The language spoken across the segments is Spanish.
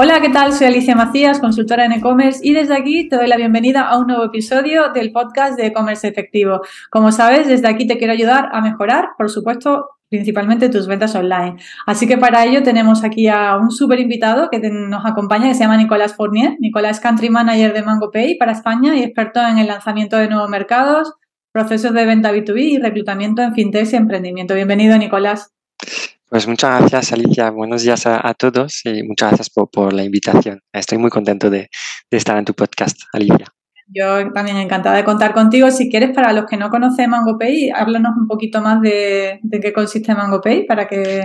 Hola, ¿qué tal? Soy Alicia Macías, consultora en e-commerce y desde aquí te doy la bienvenida a un nuevo episodio del podcast de e-commerce efectivo. Como sabes, desde aquí te quiero ayudar a mejorar, por supuesto, principalmente tus ventas online. Así que para ello tenemos aquí a un súper invitado que nos acompaña, que se llama Nicolás Fournier. Nicolás es Country Manager de MangoPay para España y experto en el lanzamiento de nuevos mercados, procesos de venta B2B y reclutamiento en fintech y emprendimiento. Bienvenido, Nicolás. Pues muchas gracias, Alicia. Buenos días a, todos y muchas gracias por, la invitación. Estoy muy contento de, estar en tu podcast, Alicia. Yo también encantada de contar contigo. Si quieres, para los que no conocen MangoPay, háblanos un poquito más de, qué consiste MangoPay para que...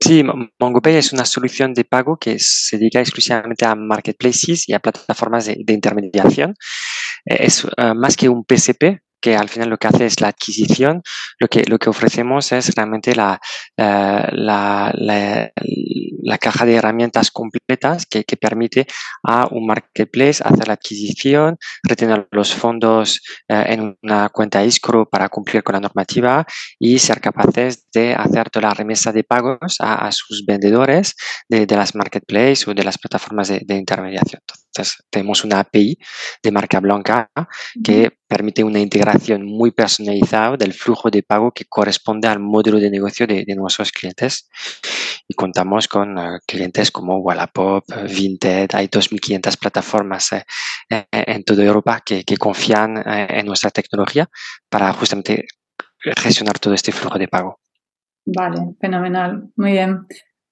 Sí, MangoPay es una solución de pago que se dedica exclusivamente a marketplaces y a plataformas de, intermediación. Eh, es eh, más que un PCP, que al final lo que hace es la adquisición, lo que, lo que ofrecemos es realmente la, la, la, caja de herramientas completas que, que, permite a un marketplace hacer la adquisición, retener los fondos eh, en una cuenta escrow para cumplir con la normativa y ser capaces de hacer toda la remesa de pagos a, sus vendedores de, las marketplaces o de las plataformas de, intermediación. Tenemos una API de marca blanca que permite una integración muy personalizada del flujo de pago que corresponde al modelo de negocio de, nuestros clientes. Y contamos con eh, clientes como Wallapop, Vinted, hay 2.500 plataformas eh, eh, en toda Europa que, confían en nuestra tecnología para justamente gestionar todo este flujo de pago. Vale, fenomenal. Muy bien.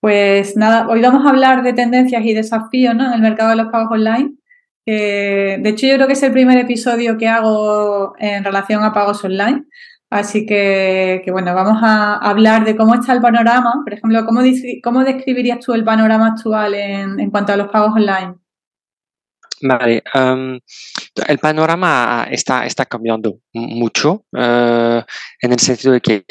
Pues nada, hoy vamos a hablar de tendencias y desafíos ¿no? en el mercado de los pagos online de hecho, yo creo que es el primer episodio que hago en relación a pagos online. Así que, bueno, vamos a hablar de cómo está el panorama. Por ejemplo, ¿cómo, cómo describirías tú el panorama actual en, cuanto a los pagos online? Vale, el panorama está, está cambiando mucho eh, en el sentido de que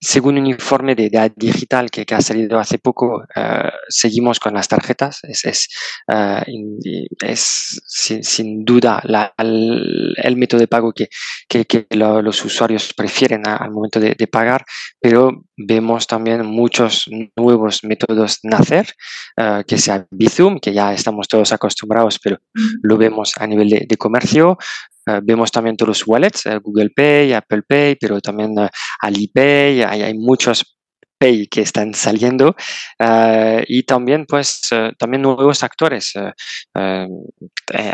según un informe de edad digital que, ha salido hace poco, eh, seguimos con las tarjetas. Es, es, eh, sin, duda el, método de pago que, los usuarios prefieren al momento de, pagar, pero vemos también muchos nuevos métodos nacer, uh, que sea Bizum, que ya estamos todos acostumbrados, pero lo vemos a nivel de, de comercio, eh, vemos también todos los wallets, eh, Google Pay, Apple Pay, pero también Alipay, hay, hay muchos Pay que están saliendo uh, y también pues uh, también nuevos actores. Uh,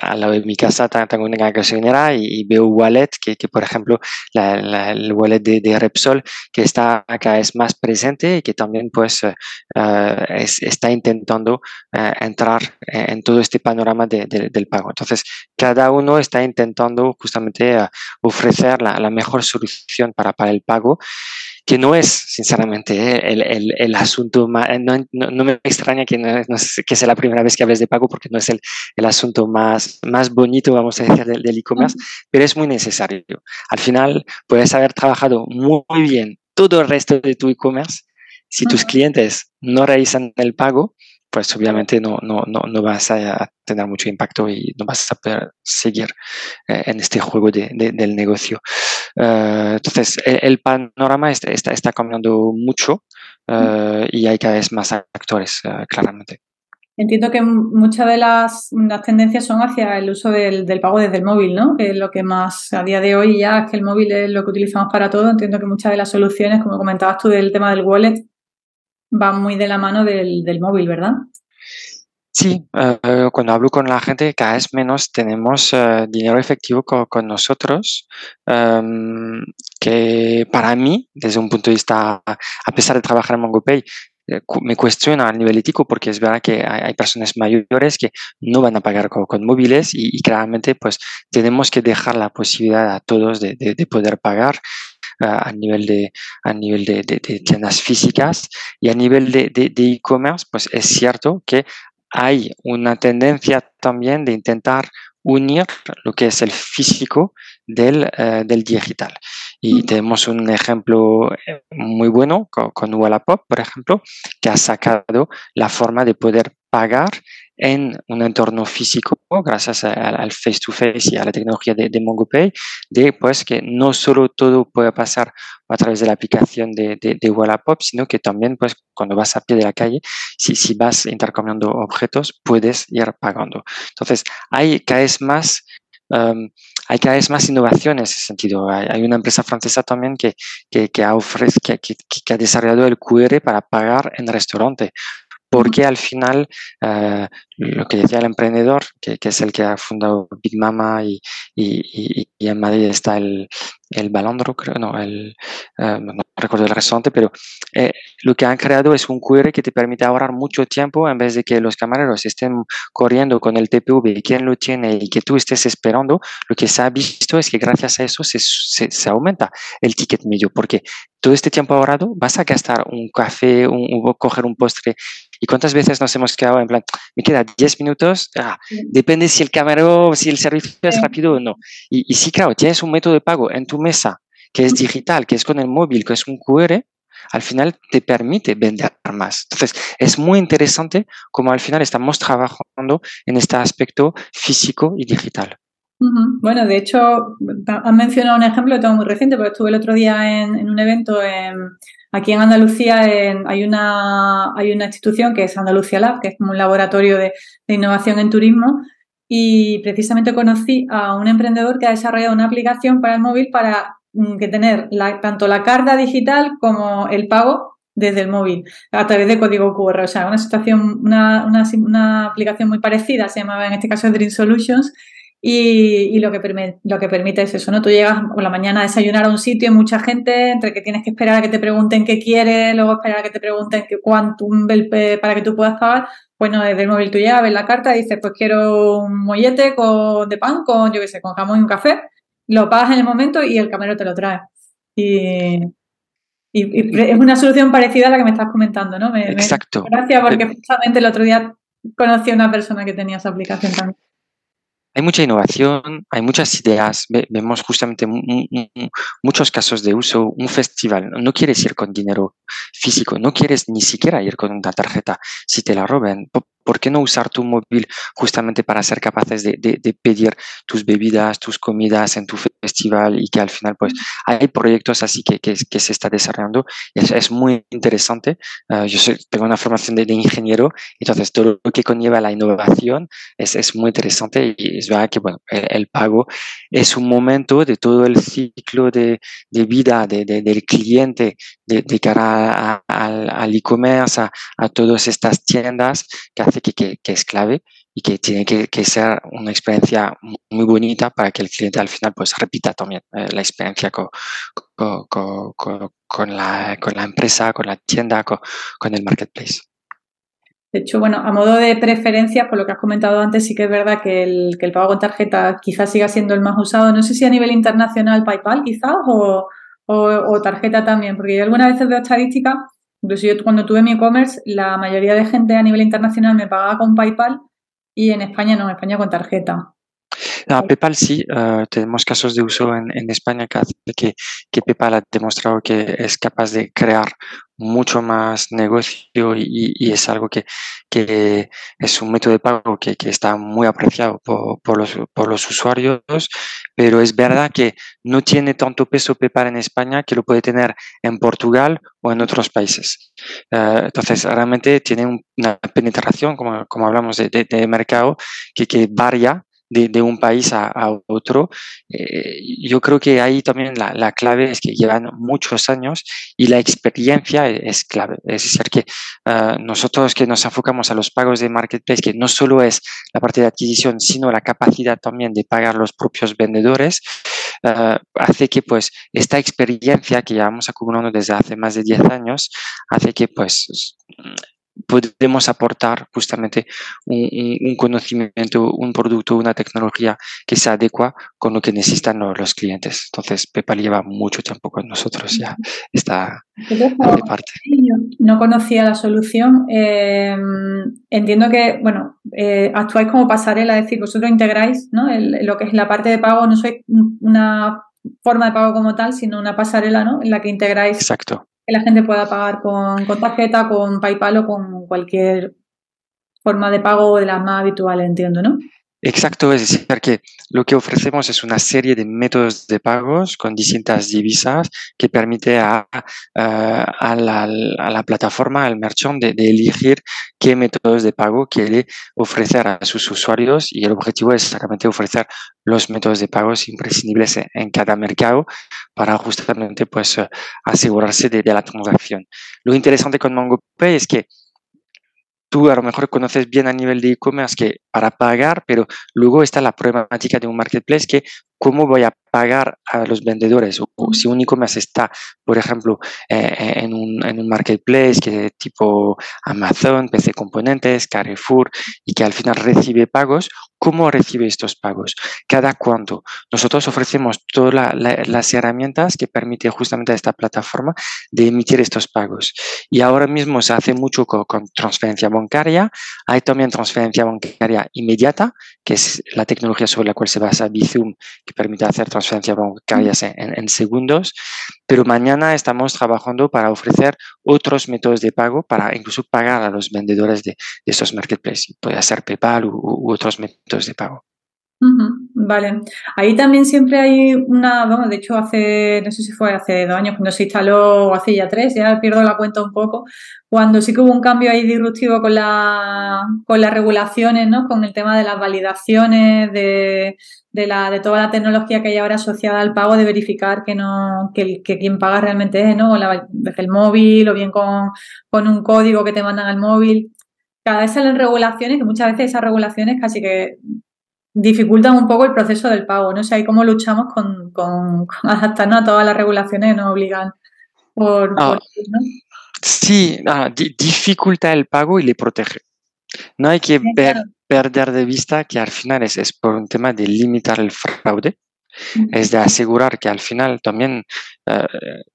a lado de mi casa tengo una gasolinera y, y veo wallet que, que, por ejemplo la, la, el wallet de, de, Repsol que está acá es más presente y que también pues es, está intentando entrar en todo este panorama de, de, del pago. Entonces cada uno está intentando justamente ofrecer la, la, mejor solución para, para el pago que no es, sinceramente, el, el, el asunto más, no, no, me extraña que, no, que sea la primera vez que hables de pago porque no es el, el asunto más, más bonito, vamos a decir, del e-commerce, pero es muy necesario. Al final, puedes haber trabajado muy bien todo el resto de tu e-commerce. Si tus clientes no realizan el pago, pues obviamente no, no, no, no, vas a tener mucho impacto y no vas a poder seguir eh, en este juego de, del negocio. Uh, entonces, el, el panorama está, está, está, cambiando mucho uh, y hay cada vez más actores, uh, claramente. Entiendo que muchas de las, las, tendencias son hacia el uso del, del, pago desde el móvil, ¿no? Que es lo que más a día de hoy ya es que el móvil es lo que utilizamos para todo. Entiendo que muchas de las soluciones, como comentabas tú del tema del wallet, va muy de la mano del, del móvil, ¿verdad? Sí, uh, cuando hablo con la gente, cada vez menos tenemos uh, dinero efectivo con, con nosotros, um, que para mí, desde un punto de vista, a pesar de trabajar en MongoPay, eh, me cuestiona a nivel ético porque es verdad que hay, hay personas mayores que no van a pagar con, con móviles y, y, claramente pues tenemos que dejar la posibilidad a todos de, de, de poder pagar a nivel de a nivel de, de, de, tiendas físicas y a nivel de e-commerce, pues es cierto que hay una tendencia también de intentar unir lo que es el físico del, uh, del digital. Y tenemos un ejemplo eh, muy bueno con, con Wallapop, por ejemplo, que ha sacado la forma de poder pagar en un entorno físico, gracias al face-to-face y a la tecnología de, MongoPay, de pues que no solo todo puede pasar a través de la aplicación de, de, de Wallapop, sino que también pues cuando vas a pie de la calle, si, si vas intercambiando objetos, puedes ir pagando. Entonces, hay cada vez más um, hay cada vez más innovación en ese sentido. Hay, una empresa francesa también que, que, que ha, ofrece, que, ha desarrollado el QR para pagar en restaurante porque al final uh, lo que decía el emprendedor, que, que, es el que ha fundado Big Mama y, y, y, y en Madrid está el, el Balandro, creo, no, el, uh, no recuerdo el restaurante, pero eh, lo que han creado es un QR que te permite ahorrar mucho tiempo en vez de que los camareros estén corriendo con el TPV quién lo tiene y que tú estés esperando. Lo que se ha visto es que gracias a eso se, se, se aumenta el ticket medio, porque todo este tiempo ahorrado vas a gastar un café, un, un, coger un postre. ¿Y cuántas veces nos hemos quedado en plan, me queda 10 minutos? Ah, depende si el camarero, si el servicio es rápido o no. Y, y sí, claro, tienes un método de pago en tu mesa que es digital, que es con el móvil, que es un QR, al final te permite vender más. Entonces, es muy interesante como al final estamos trabajando en este aspecto físico y digital. Bueno, de hecho, han mencionado un ejemplo que tengo muy reciente, porque estuve el otro día en, un evento en, aquí en Andalucía. Hay, una, hay una institución que es Andalucía Lab, que es como un laboratorio de, innovación en turismo, y precisamente conocí a un emprendedor que ha desarrollado una aplicación para el móvil para mm, que tener tanto la carta digital como el pago desde el móvil a través de código QR. O sea, una situación, una, una, una aplicación muy parecida, se llamaba en este caso Dream Solutions, y, y, lo, que permite, lo que permite es eso, ¿no? Tú llegas por la mañana a desayunar a un sitio y mucha gente, entre que tienes que esperar a que te pregunten qué quieres, luego esperar a que te pregunten qué cuánto para que tú puedas pagar, bueno, desde el móvil tú llegas, ves la carta y dices, pues quiero un mollete con, de pan con, yo qué sé, con jamón y un café, lo pagas en el momento y el camarero te lo trae. Y, y, y, es una solución parecida a la que me estás comentando, ¿no? Me, Exacto. Me, gracias, porque eh, justamente el otro día conocí a una persona que tenía esa aplicación también hay mucha innovación, hay muchas ideas, vemos justamente muchos casos de uso. Un festival, no quieres ir con dinero físico, no quieres ni siquiera ir con una tarjeta si te la roben. ¿Por qué no usar tu móvil justamente para ser capaces de, de, de, pedir tus bebidas, tus comidas en tu festival y que al final pues hay proyectos así que, que, que se está desarrollando es, es muy interesante. Uh, yo soy, tengo una formación de, de, ingeniero, entonces todo lo que conlleva la innovación es, es muy interesante y es verdad que bueno, el, el, pago es un momento de todo el ciclo de vida del cliente de, cara al e-commerce, a, a todas estas tiendas que hace que, que, es clave y que tiene que, que, ser una experiencia muy bonita para que el cliente al final pues repita también eh, la experiencia con, con, con, con, la, con la empresa, con la tienda, con, con el marketplace. De hecho, bueno, a modo de preferencia, por lo que has comentado antes, sí que es verdad que el, que el pago con tarjeta quizás siga siendo el más usado. No sé si a nivel internacional PayPal quizás o, o, o tarjeta también, porque yo algunas veces veo estadísticas Incluso yo cuando tuve mi e-commerce, la mayoría de gente a nivel internacional me pagaba con PayPal y en España no, en España con tarjeta. No, PayPal sí, uh, tenemos casos de uso en, en España que, que, PayPal ha demostrado que es capaz de crear mucho más negocio y, y es algo que, que, es un método de pago que, que está muy apreciado por, por, los, por, los, usuarios, pero es verdad que no tiene tanto peso PayPal en España que lo puede tener en Portugal o en otros países. Uh, entonces, realmente tiene un, una penetración, como, como hablamos de, de, de mercado, que, que varía de, de, un país a, a otro. Eh, yo creo que ahí también la, la, clave es que llevan muchos años y la experiencia es, clave. Es decir, que uh, nosotros que nos enfocamos a los pagos de marketplace, que no solo es la parte de adquisición, sino la capacidad también de pagar los propios vendedores, uh, hace que pues esta experiencia que llevamos acumulando desde hace más de 10 años, hace que pues podemos aportar justamente un, un, conocimiento, un producto, una tecnología que se adecua con lo que necesitan los clientes. Entonces, PayPal lleva mucho tiempo con nosotros ya, está de parte. No conocía la solución. Eh, entiendo que, bueno, eh, actuáis como pasarela, es decir, vosotros integráis ¿no? El, lo que es la parte de pago, no sois una forma de pago como tal, sino una pasarela ¿no? en la que integráis Exacto que la gente pueda pagar con, con, tarjeta, con PayPal o con cualquier forma de pago de las más habituales, entiendo, ¿no? Exacto, es decir, que lo que ofrecemos es una serie de métodos de pagos con distintas divisas que permite a, la, plataforma, al merchant, de, elegir qué métodos de pago quiere ofrecer a sus usuarios y el objetivo es exactamente ofrecer los métodos de pagos imprescindibles en, cada mercado para justamente pues, asegurarse de, de la transacción. Lo interesante con MongoPay es que tú a lo mejor conoces bien a nivel de e-commerce que para pagar, pero luego está la problemática de un marketplace que cómo voy a pagar a los vendedores. O, si un e-commerce está, por ejemplo, eh, en, un, en, un, marketplace que tipo Amazon, PC Componentes, Carrefour, y que al final recibe pagos, ¿cómo recibe estos pagos? ¿Cada cuánto? Nosotros ofrecemos todas las herramientas que permiten justamente a esta plataforma de emitir estos pagos. Y ahora mismo se hace mucho con, con transferencia bancaria. Hay también transferencia bancaria inmediata, que es la tecnología sobre la cual se basa Bizum que permite hacer transferencias bancarias en, segundos, pero mañana estamos trabajando para ofrecer otros métodos de pago para incluso pagar a los vendedores de, estos marketplaces. Puede ser PayPal u otros métodos de pago vale. Ahí también siempre hay una, bueno, de hecho hace, no sé si fue hace dos años cuando se instaló, o hace ya tres, ya pierdo la cuenta un poco, cuando sí que hubo un cambio ahí disruptivo con, la, con las regulaciones, ¿no? Con el tema de las validaciones, de, de, la, de toda la tecnología que hay ahora asociada al pago, de verificar que no, que, que quien paga realmente es, ¿no? La, desde el móvil, o bien con, con un código que te mandan al móvil cada vez salen regulaciones que muchas veces esas regulaciones casi que dificultan un poco el proceso del pago. No sé, cómo luchamos con, con, adaptarnos a todas las regulaciones que nos obligan por... Ah, Sí, ah, dificulta el pago y le protege. No hay que perder de vista que al final es, es por un tema de limitar el fraude es de asegurar que al final también eh,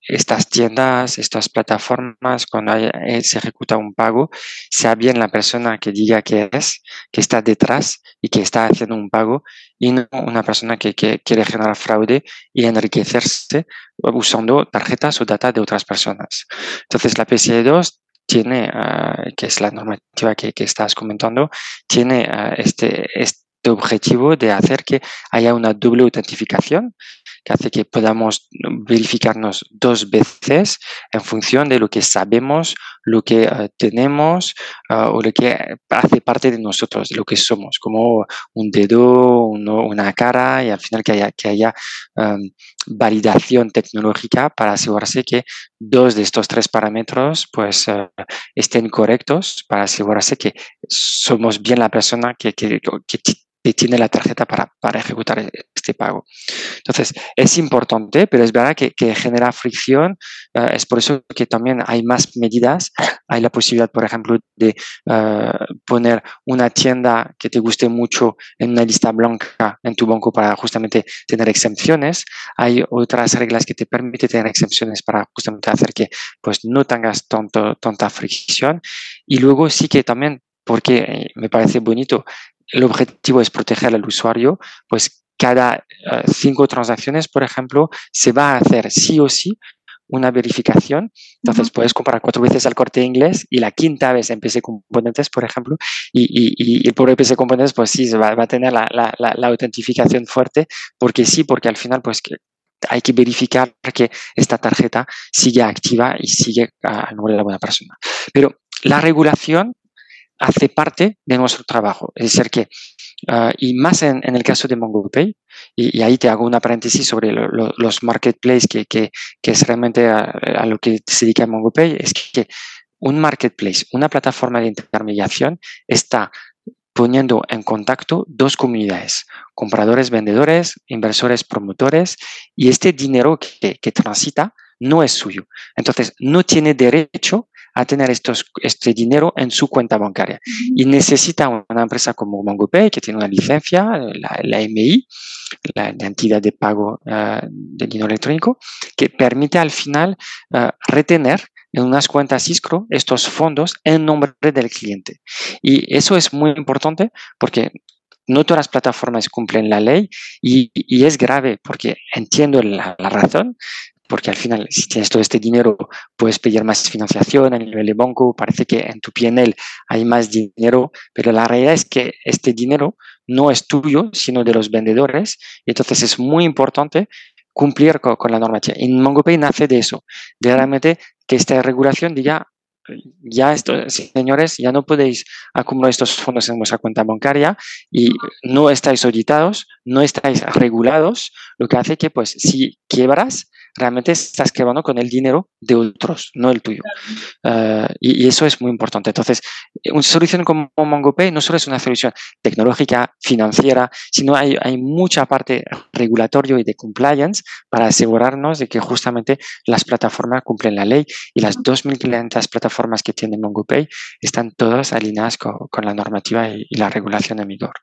estas tiendas, estas plataformas, cuando eh, se ejecuta un pago, sea bien la persona que diga que es, que está detrás y que está haciendo un pago, y no una persona que, quiere generar fraude y enriquecerse usando tarjetas o data de otras personas. Entonces, la PCI 2 tiene, eh, que es la normativa que, estás comentando, tiene este, este objetivo de hacer que haya una doble autentificación, que hace que podamos verificarnos dos veces en función de lo que sabemos, lo que eh, tenemos uh, o lo que hace parte de nosotros, de lo que somos, como un dedo, una cara y al final que haya, que haya um, validación tecnológica para asegurarse que dos de estos tres parámetros pues uh, estén correctos para asegurarse que somos bien la persona que y tiene la tarjeta para, para, ejecutar este pago. Entonces, es importante, pero es verdad que, que genera fricción. Eh, es por eso que también hay más medidas. Hay la posibilidad, por ejemplo, de uh, poner una tienda que te guste mucho en una lista blanca en tu banco para justamente tener exenciones. Hay otras reglas que te permiten tener exenciones para justamente hacer que pues, no tengas tanto, tanta fricción. Y luego sí que también porque eh, me parece bonito el objetivo es proteger al usuario, pues cada eh, cinco transacciones, por ejemplo, se va a hacer sí o sí una verificación. Entonces puedes comprar cuatro veces al corte inglés y la quinta vez en PC Componentes, por ejemplo, y, y, y por PC Componentes, pues sí, va, va a tener la, la, la, autentificación fuerte, porque sí, porque al final, pues que hay que verificar que esta tarjeta sigue activa y sigue al nombre de la buena persona. Pero la regulación hace parte de nuestro trabajo. Es decir, que, uh, y más en, en, el caso de MongoPay, y, y, ahí te hago una paréntesis sobre lo, lo, los marketplaces, que, que, que, es realmente a, a, lo que se dedica MongoPay, es que un marketplace, una plataforma de intermediación, está poniendo en contacto dos comunidades, compradores, vendedores, inversores, promotores, y este dinero que, que transita no es suyo. Entonces, no tiene derecho a tener estos, este dinero en su cuenta bancaria. Y necesita una empresa como MongoPay, que tiene una licencia, la, la MI, la, entidad de pago uh, de dinero electrónico, que permite al final uh, retener en unas cuentas escrow estos fondos en nombre del cliente. Y eso es muy importante porque no todas las plataformas cumplen la ley y, y es grave porque entiendo la, la razón, porque al final, si tienes todo este dinero, puedes pedir más financiación a nivel de banco, parece que en tu PNL hay más dinero, pero la realidad es que este dinero no es tuyo, sino de los vendedores, y entonces es muy importante cumplir con, con la normativa. En MongoPay nace de eso, de realmente que esta regulación diga ya estos señores ya no podéis acumular estos fondos en vuestra cuenta bancaria y no estáis auditados, no estáis regulados, lo que hace que pues si quiebras realmente estás quebrando con el dinero de otros, no el tuyo. Uh, y, y, eso es muy importante. Entonces, una solución como MongoPay no solo es una solución tecnológica, financiera, sino hay, hay mucha parte regulatoria y de compliance para asegurarnos de que justamente las plataformas cumplen la ley y las 2.500 plataformas que tiene MongoPay están todas alineadas con, con la normativa y, y la regulación en vigor.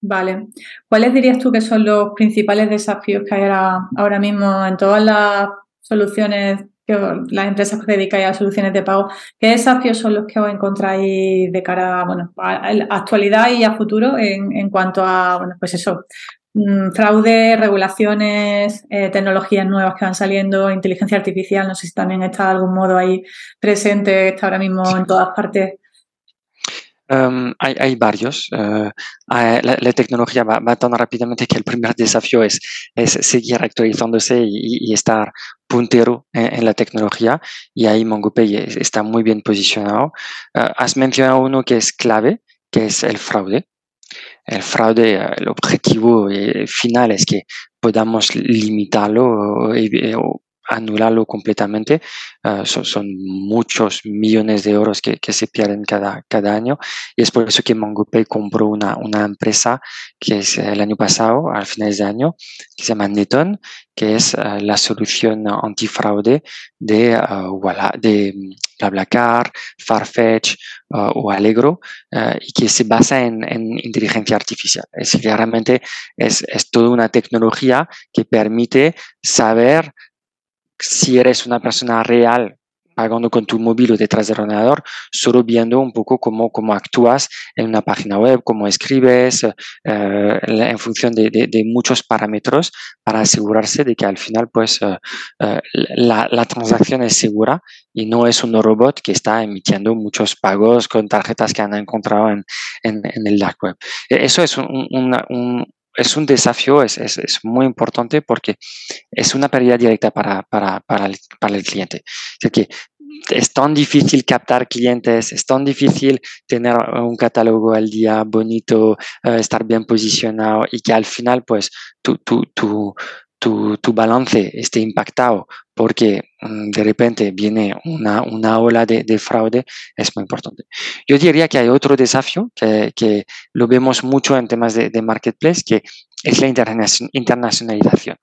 Vale. ¿Cuáles dirías tú que son los principales desafíos que hay ahora, ahora mismo en todas las soluciones, que las empresas que dedican a soluciones de pago? ¿Qué desafíos son los que os encontráis de cara bueno, a la actualidad y a futuro en, en cuanto a, bueno, pues eso, mm, fraude, regulaciones, eh, tecnologías nuevas que van saliendo, inteligencia artificial, no sé si también está de algún modo ahí presente, está ahora mismo en todas partes. Um, hay, hay, varios. Uh, la, tecnología va, va, tan rápidamente que el primer desafío es, seguir actualizándose y, estar puntero en, en, la tecnología y ahí MongoPay está muy bien posicionado. Uh, has mencionado uno que es clave, que es el fraude. El fraude, el objetivo eh, final es que podamos limitarlo eh, anularlo completamente. Uh, son, muchos millones de euros que, se pierden cada, cada año y es por eso que MongoPay compró una, una empresa que es el año pasado, al final de año, que se llama Neton, que es uh, la solución antifraude de, uh, de BlaBlaCar, Farfetch o Allegro y que se basa en, en, inteligencia artificial. Es claramente es, es toda una tecnología que permite saber si eres una persona real pagando con tu móvil o detrás del ordenador, solo viendo un poco cómo, cómo actúas en una página web, cómo escribes, eh, en función de, muchos parámetros para asegurarse de que al final pues eh, eh, la, transacción es segura y no es un robot que está emitiendo muchos pagos con tarjetas que han encontrado en, en, el dark web. Eso es un, una, un, es un desafío, es, es, es, muy importante porque es una pérdida directa para, para, para, el, para el cliente. Es que es tan difícil captar clientes, es tan difícil tener un catálogo al día bonito, uh, estar bien posicionado y que al final, pues, tu, tu, tu, tu, tu balance esté impactado porque um, de repente viene una, una ola de, de, fraude, es muy importante. Yo diría que hay otro desafío que, que lo vemos mucho en temas de, de marketplace, que es la internacionalización.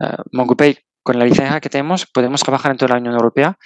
Uh, MongoPay, con la licencia que tenemos, podemos trabajar en toda la Unión Europea,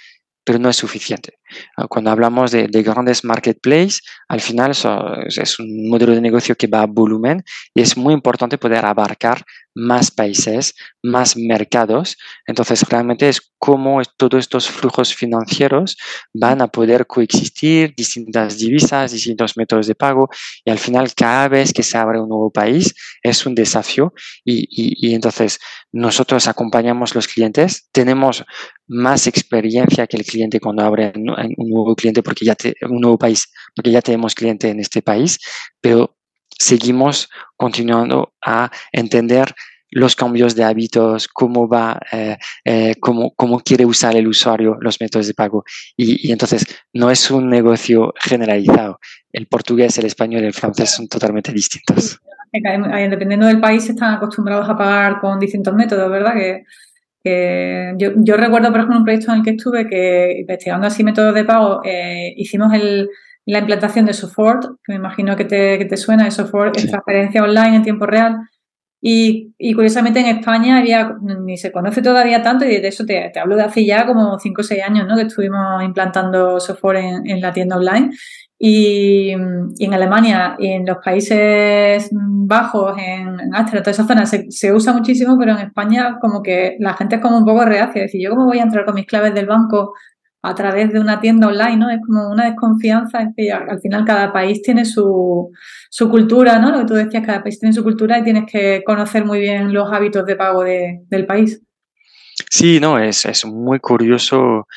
pero no es suficiente. Ah, cuando hablamos de, de grandes marketplaces, al final so, es un modelo de negocio que va a volumen y es muy importante poder abarcar más países, más mercados. Entonces, realmente es cómo todos estos flujos financieros van a poder coexistir, distintas divisas, distintos métodos de pago, y al final cada vez que se abre un nuevo país es un desafío y, y, y entonces nosotros acompañamos los clientes, tenemos más experiencia que el cliente cuando abre un nuevo cliente porque ya te, un nuevo país, porque ya tenemos cliente en este país, pero seguimos continuando a entender los cambios de hábitos, cómo va, eh, eh, cómo, cómo, quiere usar el usuario los métodos de pago. Y, y, entonces no es un negocio generalizado. El portugués, el español y el francés son totalmente distintos. Dependiendo del país, están acostumbrados a pagar con distintos métodos, ¿verdad? Que, yo, yo, recuerdo, por ejemplo, un proyecto en el que estuve que investigando así métodos de pago, eh, hicimos el, la implantación de Sofort, que me imagino que te, que te suena, de Sofort, sí. transferencia online en tiempo real. Y, y, curiosamente en España había, ni se conoce todavía tanto, y de eso te, te hablo de hace ya como 5 o 6 años, ¿no? Que estuvimos implantando software en, en la tienda online. Y, en Alemania y en los Países Bajos, en, en Austria, toda esa zona se, se, usa muchísimo, pero en España como que la gente es como un poco reacia. Es decir, ¿yo cómo voy a entrar con mis claves del banco a través de una tienda online, ¿no? Es como una desconfianza, es que al final cada país tiene su, su cultura, ¿no? Lo que tú decías, cada país tiene su cultura y tienes que conocer muy bien los hábitos de pago de, del país. Sí, no, es, es muy curioso.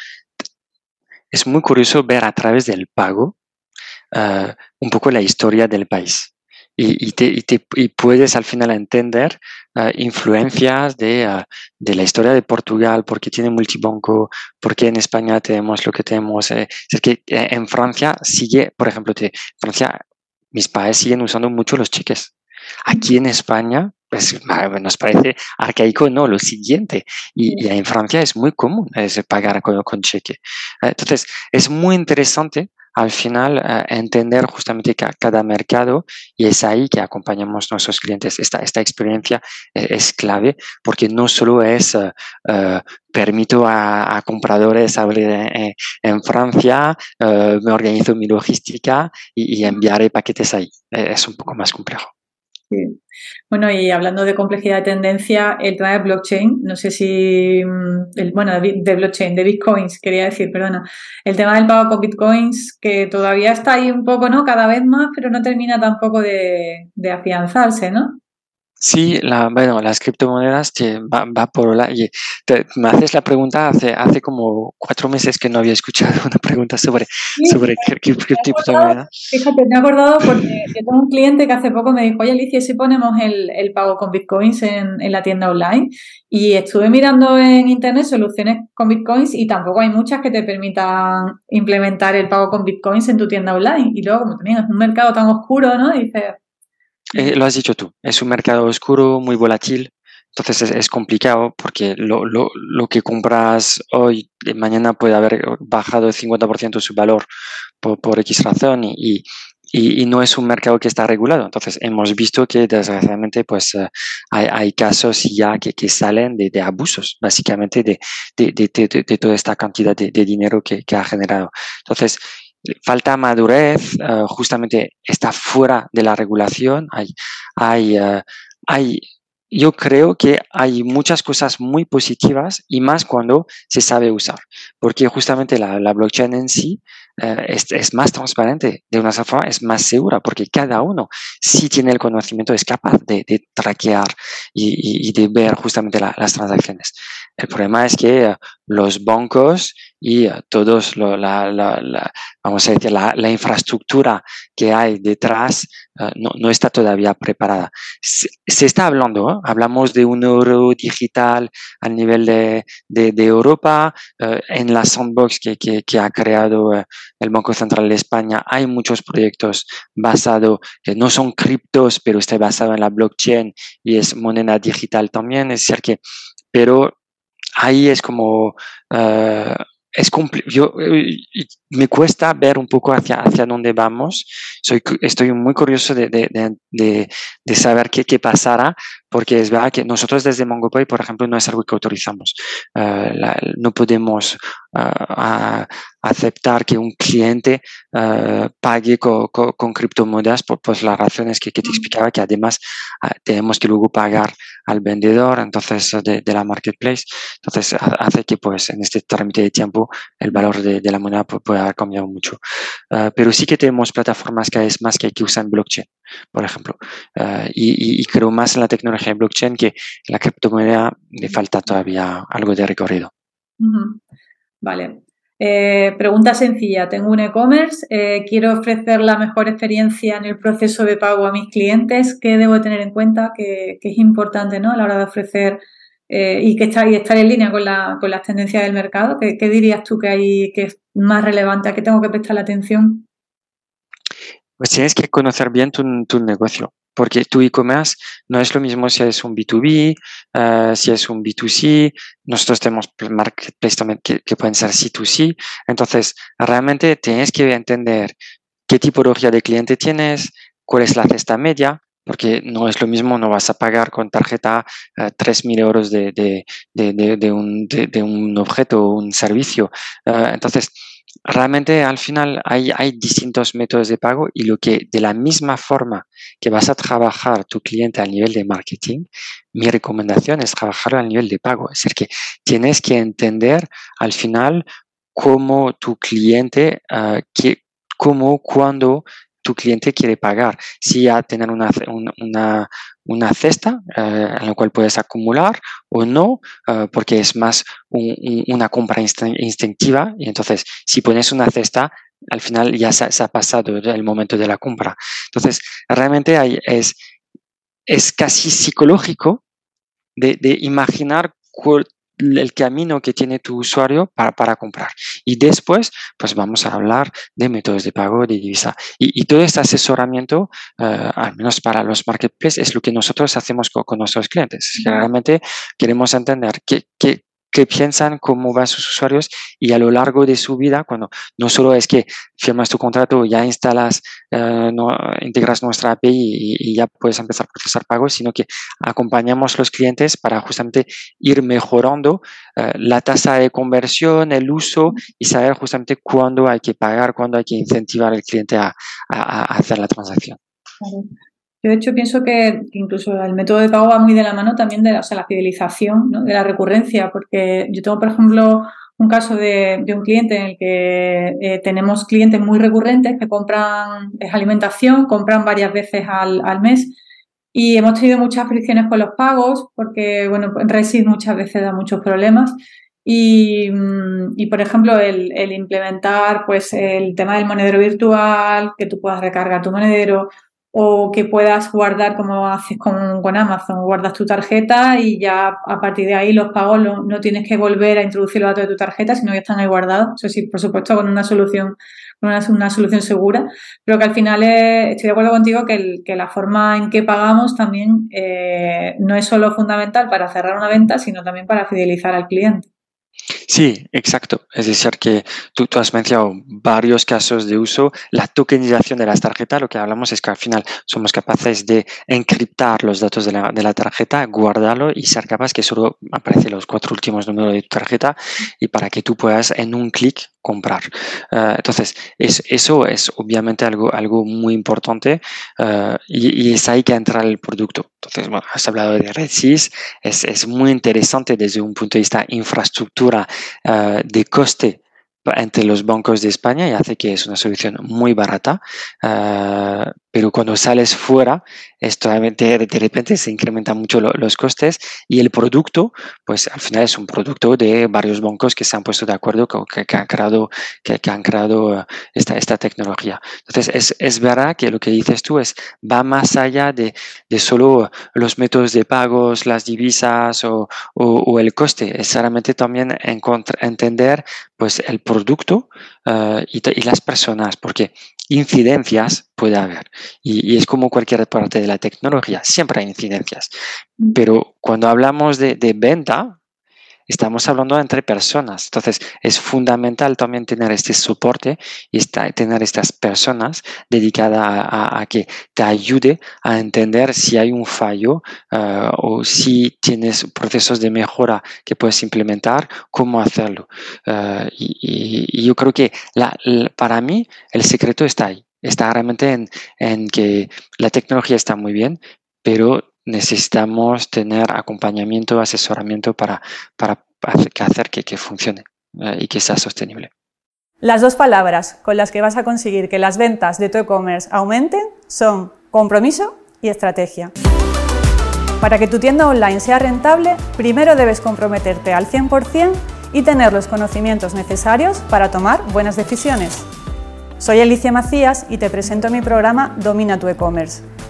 Es muy curioso ver a través del pago uh, un poco la historia del país. Y, y, te, y, te, y puedes al final entender uh, influencias de, uh, de, la historia de Portugal, porque tiene multibanco, porque en España tenemos lo que tenemos. Eh, es que eh, en Francia sigue, por ejemplo, te, Francia, mis padres siguen usando mucho los cheques. Aquí en España pues, nos parece arcaico, no, lo siguiente. Y, y, en Francia es muy común es pagar con, con cheque. Entonces, es muy interesante al final uh, entender justamente cada mercado y es ahí que acompañamos a nuestros clientes. Esta, esta experiencia es, es clave porque no solo es uh, uh, permito a, compradores abrir en, en Francia, me organizo mi logística y, y enviaré paquetes ahí. Es un poco más complejo. Bueno, y hablando de complejidad de tendencia, el tema de blockchain, no sé si, mm, el, bueno, de blockchain, de bitcoins, quería decir, perdona, el tema del pago con bitcoins, que todavía está ahí un poco, ¿no? Cada vez más, pero no termina tampoco de afianzarse, ¿no? Sí, la, bueno, las criptomonedas te, va, va, por la... Y te, me haces la pregunta hace, hace como cuatro meses que no había escuchado una pregunta sobre, sí, sobre criptomonedas. Fíjate, me he acordado porque yo tengo un cliente que hace poco me dijo, oye Alicia, si ponemos el, el pago con bitcoins en, en, la tienda online? Y estuve mirando en internet soluciones con bitcoins y tampoco hay muchas que te permitan implementar el pago con bitcoins en tu tienda online. Y luego, como también es un mercado tan oscuro, ¿no? Dices eh, lo has dicho tú, es un mercado oscuro, muy volátil, entonces es, complicado porque lo, lo, lo, que compras hoy, mañana puede haber bajado el 50% su valor por, por X razón y, y, no es un mercado que está regulado. Entonces hemos visto que desgraciadamente pues uh, hay, hay, casos ya que, que salen de, de, abusos, básicamente de, de, de, toda esta cantidad de, dinero que, que ha generado. Entonces, falta madurez, uh, justamente está fuera de la regulación. Hay, hay, uh, hay, yo creo que hay muchas cosas muy positivas y más cuando se sabe usar, porque justamente la, la blockchain en sí uh, es, es, más transparente, de una forma es más segura, porque cada uno, si tiene el conocimiento, es capaz de, de traquear y, de ver justamente la, las transacciones. El problema es que los bancos y todos lo, la, la, la, vamos a decir la, infraestructura que hay detrás uh, no, no, está todavía preparada. Se, se está hablando, ¿eh? hablamos de un euro digital a nivel de, de, de Europa, uh, en la sandbox que, que, que ha creado uh, el Banco Central de España hay muchos proyectos basados, que no son criptos, pero está basado en la blockchain y es moneda digital también, es decir que, pero ahí es como uh, es yo me cuesta ver un poco hacia, hacia dónde vamos. Soy, estoy muy curioso de, de, de, de saber qué, qué, pasará, porque es verdad que nosotros desde MongoPay, por ejemplo, no es algo que autorizamos. Uh, la, no podemos uh, aceptar que un cliente uh, pague co, co, con criptomonedas por pues, las razones que, que, te explicaba, que además tenemos que luego pagar al vendedor, entonces de, de, la marketplace. Entonces hace que pues en este trámite de tiempo el valor de, de la moneda puede haber cambiado mucho. pero sí que tenemos plataformas que es más que, que usan blockchain, por ejemplo. y, y, creo más en la tecnología tecnología blockchain que la criptomoneda le falta todavía algo de recorrido. Vale. Eh, pregunta sencilla, tengo un e-commerce, eh, quiero ofrecer la mejor experiencia en el proceso de pago a mis clientes, ¿qué debo tener en cuenta? Que, es importante ¿no? a la hora de ofrecer eh, y que está, y estar en línea con las tendencias del mercado. ¿Qué, ¿Qué, dirías tú que, hay, que es más relevante? ¿A qué tengo que prestar la atención? Pues tienes que conocer bien tu, tu negocio porque tu e-commerce no es lo mismo si es un B2B, uh, si es un B2C, nosotros tenemos marketplace también que, pueden ser C2C, entonces realmente tienes que entender qué tipología de cliente tienes, cuál es la cesta media, porque no es lo mismo, no vas a pagar con tarjeta uh, eh, 3.000 euros de, de, de, de, un, objeto o un servicio. Uh, entonces, realmente al final hay, hay, distintos métodos de pago y lo que de la misma forma que vas a trabajar tu cliente a nivel de marketing, mi recomendación es trabajarlo a nivel de pago. Es decir, que tienes que entender al final cómo tu cliente, uh, que, cómo, cuándo tu cliente quiere pagar. Si a tener una, una, una cesta eh, en la cual puedes acumular o no, eh, porque es más una compra instintiva. Y entonces, si pones una cesta, al final ya se, ha pasado el momento de la compra. Entonces, realmente hay, es, es casi psicológico de, de imaginar el camino que tiene tu usuario para, para, comprar. Y después, pues vamos a hablar de métodos de pago, de divisa. Y, todo este asesoramiento, eh, al menos para los marketplaces, es lo que nosotros hacemos con, con nuestros clientes. Realmente queremos entender qué, qué, qué piensan, cómo van sus usuarios y a lo largo de su vida, cuando no solo es que firmas tu contrato, ya instalas, eh, integras nuestra API y, ya puedes empezar a procesar pagos, sino que acompañamos los clientes para justamente ir mejorando eh, la tasa de conversión, el uso y saber justamente cuándo hay que pagar, cuándo hay que incentivar al cliente a, hacer la transacción. Yo, de hecho, pienso que, incluso el método de pago va muy de la mano también de la, fidelización, de la recurrencia, porque yo tengo, por ejemplo, un caso de, un cliente en el que eh, tenemos clientes muy recurrentes que compran alimentación, compran varias veces al, mes y hemos tenido muchas fricciones con los pagos porque, bueno, Resis muchas veces da muchos problemas. Y, mm, por ejemplo, el, el, implementar pues el tema del monedero virtual, que tú puedas recargar tu monedero o que puedas guardar como haces con, con, Amazon, guardas tu tarjeta y ya a partir de ahí los pagos no tienes que volver a introducir los datos de tu tarjeta, sino que están ahí guardados. Eso sí, por supuesto, con una solución, una, una solución segura, pero que al final estoy de acuerdo contigo que, que, la forma en que pagamos también eh, no es solo fundamental para cerrar una venta, sino también para fidelizar al cliente. Sí, exacto. Es decir, que tú, has mencionado varios casos de uso. La tokenización de las tarjetas, lo que hablamos es que al final somos capaces de encriptar los datos de la, de la tarjeta, guardarlo y ser capaz que solo aparecen los cuatro últimos números de tu tarjeta y para que tú puedas en un clic comprar. Eh, entonces, es, eso es obviamente algo, algo muy importante eh, y, es ahí que entra el producto. Entonces, bueno, has hablado de RedSys, es, es muy interesante desde un punto de vista infraestructura uh, de coste entre los bancos de España y hace que es una solución muy barata, pero cuando sales fuera, esto de, de repente se incrementan mucho los costes y el producto, pues al final es un producto de varios bancos que se han puesto de acuerdo, que, que han creado, que, que han creado uh, esta, esta tecnología. Entonces, es, es, verdad que lo que dices tú es, va más allá de, de solo los métodos de pagos, las divisas o, o, o el coste, es solamente también entender pues el producto uh, y, y las personas, porque incidencias puede haber. Y, es como cualquier parte de la tecnología, siempre hay incidencias. Mm. Pero cuando hablamos de, de venta, estamos hablando entre personas. Entonces, es fundamental también tener este soporte y tener estas personas dedicadas a, que te ayude a entender si hay un fallo uh, o si tienes procesos de mejora que puedes implementar, cómo hacerlo. Uh, y, yo creo que para mí el secreto está ahí. Está realmente en, en que la tecnología está muy bien, pero necesitamos tener acompañamiento, asesoramiento para, para hacer que, que funcione eh, y que sea sostenible. Las dos palabras con las que vas a conseguir que las ventas de tu e-commerce aumenten son compromiso y estrategia. Para que tu tienda online sea rentable, primero debes comprometerte al 100% y tener los conocimientos necesarios para tomar buenas decisiones. Soy Alicia Macías y te presento mi programa Domina tu e-commerce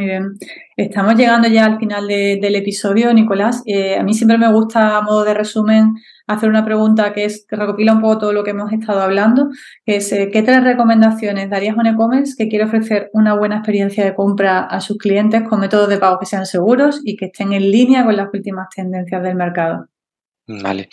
Muy bien. Estamos llegando ya al final del episodio, Nicolás. Eh, a mí siempre me gusta, a modo de resumen, hacer una pregunta que, es, que recopila un poco todo lo que hemos estado hablando, que es eh, ¿qué tres recomendaciones darías a un e-commerce que quiere ofrecer una buena experiencia de compra a sus clientes con métodos de pago que sean seguros y que estén en línea con las últimas tendencias del mercado? Vale.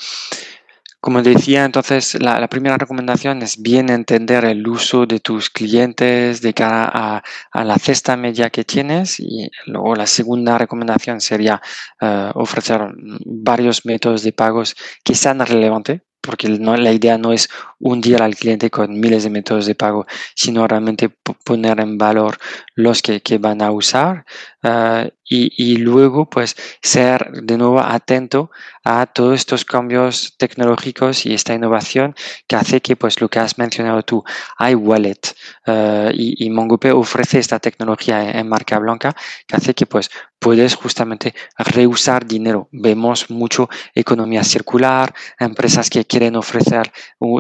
Como decía, entonces la, primera recomendación es bien entender el uso de tus clientes de cara a, la cesta media que tienes y luego la segunda recomendación sería eh, ofrecer varios métodos de pagos que sean relevantes porque la idea no es hundir al cliente con miles de métodos de pago, sino realmente poner en valor los que, van a usar eh, y, luego pues ser de nuevo atento a todos estos cambios tecnológicos y esta innovación que hace que pues lo que has mencionado tú, iWallet uh, y, y MongoPay ofrece esta tecnología en, marca blanca que hace que pues puedes justamente reusar dinero. Vemos mucho economía circular, empresas que quieren ofrecer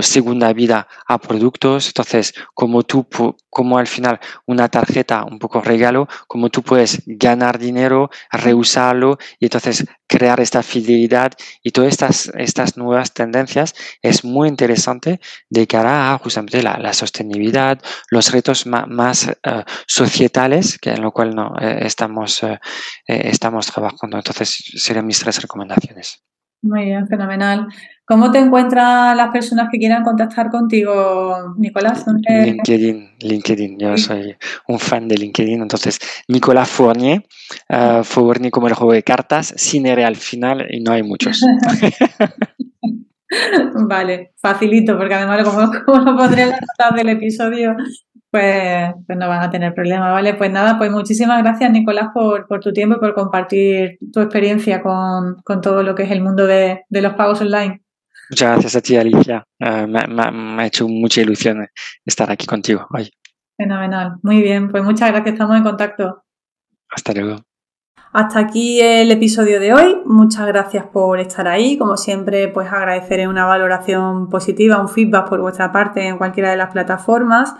segunda vida a productos. Entonces, como tú, como al final una tarjeta, un poco regalo, como tú puedes ganar dinero reusarlo y entonces crear esta fidelidad y todas estas, estas nuevas tendencias es muy interesante de cara a justamente la, sostenibilidad, los retos más, eh, societales que en lo cual no, eh, estamos, eh, estamos trabajando. Entonces serían mis tres recomendaciones. Muy bien, fenomenal. ¿Cómo te encuentran las personas que quieran contactar contigo, Nicolás? LinkedIn, LinkedIn. Yo soy un fan de LinkedIn. Entonces, Nicolás Fournier, uh, Fournier como el juego de cartas, sin R al final y no hay muchos. vale, facilito, porque además como, como lo pondré en la del episodio, pues, pues, no van a tener problema, ¿vale? Pues nada, pues muchísimas gracias, Nicolás, por, tu tiempo y por compartir tu experiencia con, todo lo que es el mundo de, los pagos online. Muchas gracias a ti, Alicia. Eh, me, ha hecho mucha ilusión estar aquí contigo hoy. Fenomenal. Muy bien, pues muchas gracias, estamos en contacto. Hasta luego. Hasta aquí el episodio de hoy. Muchas gracias por estar ahí. Como siempre, pues agradeceré una valoración positiva, un feedback por vuestra parte en cualquiera de las plataformas.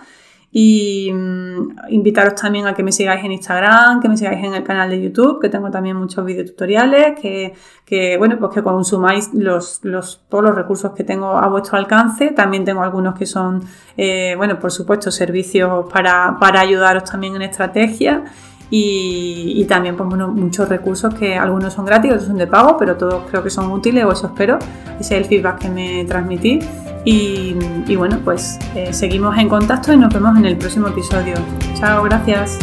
Y mm, invitaros también a que me sigáis en Instagram, que me sigáis en el canal de YouTube, que tengo también muchos videotutoriales, que, bueno, pues que consumáis los, los, todos los recursos que tengo a vuestro alcance. También tengo algunos que son, eh, bueno, por supuesto, servicios para, para ayudaros también en estrategia. Y, también pues, muchos recursos que algunos son gratis, otros son de pago, pero todos creo que son útiles o eso espero. Ese es el feedback que me transmití. Y, bueno, pues eh, seguimos en contacto y nos vemos en el próximo episodio. Chao, gracias.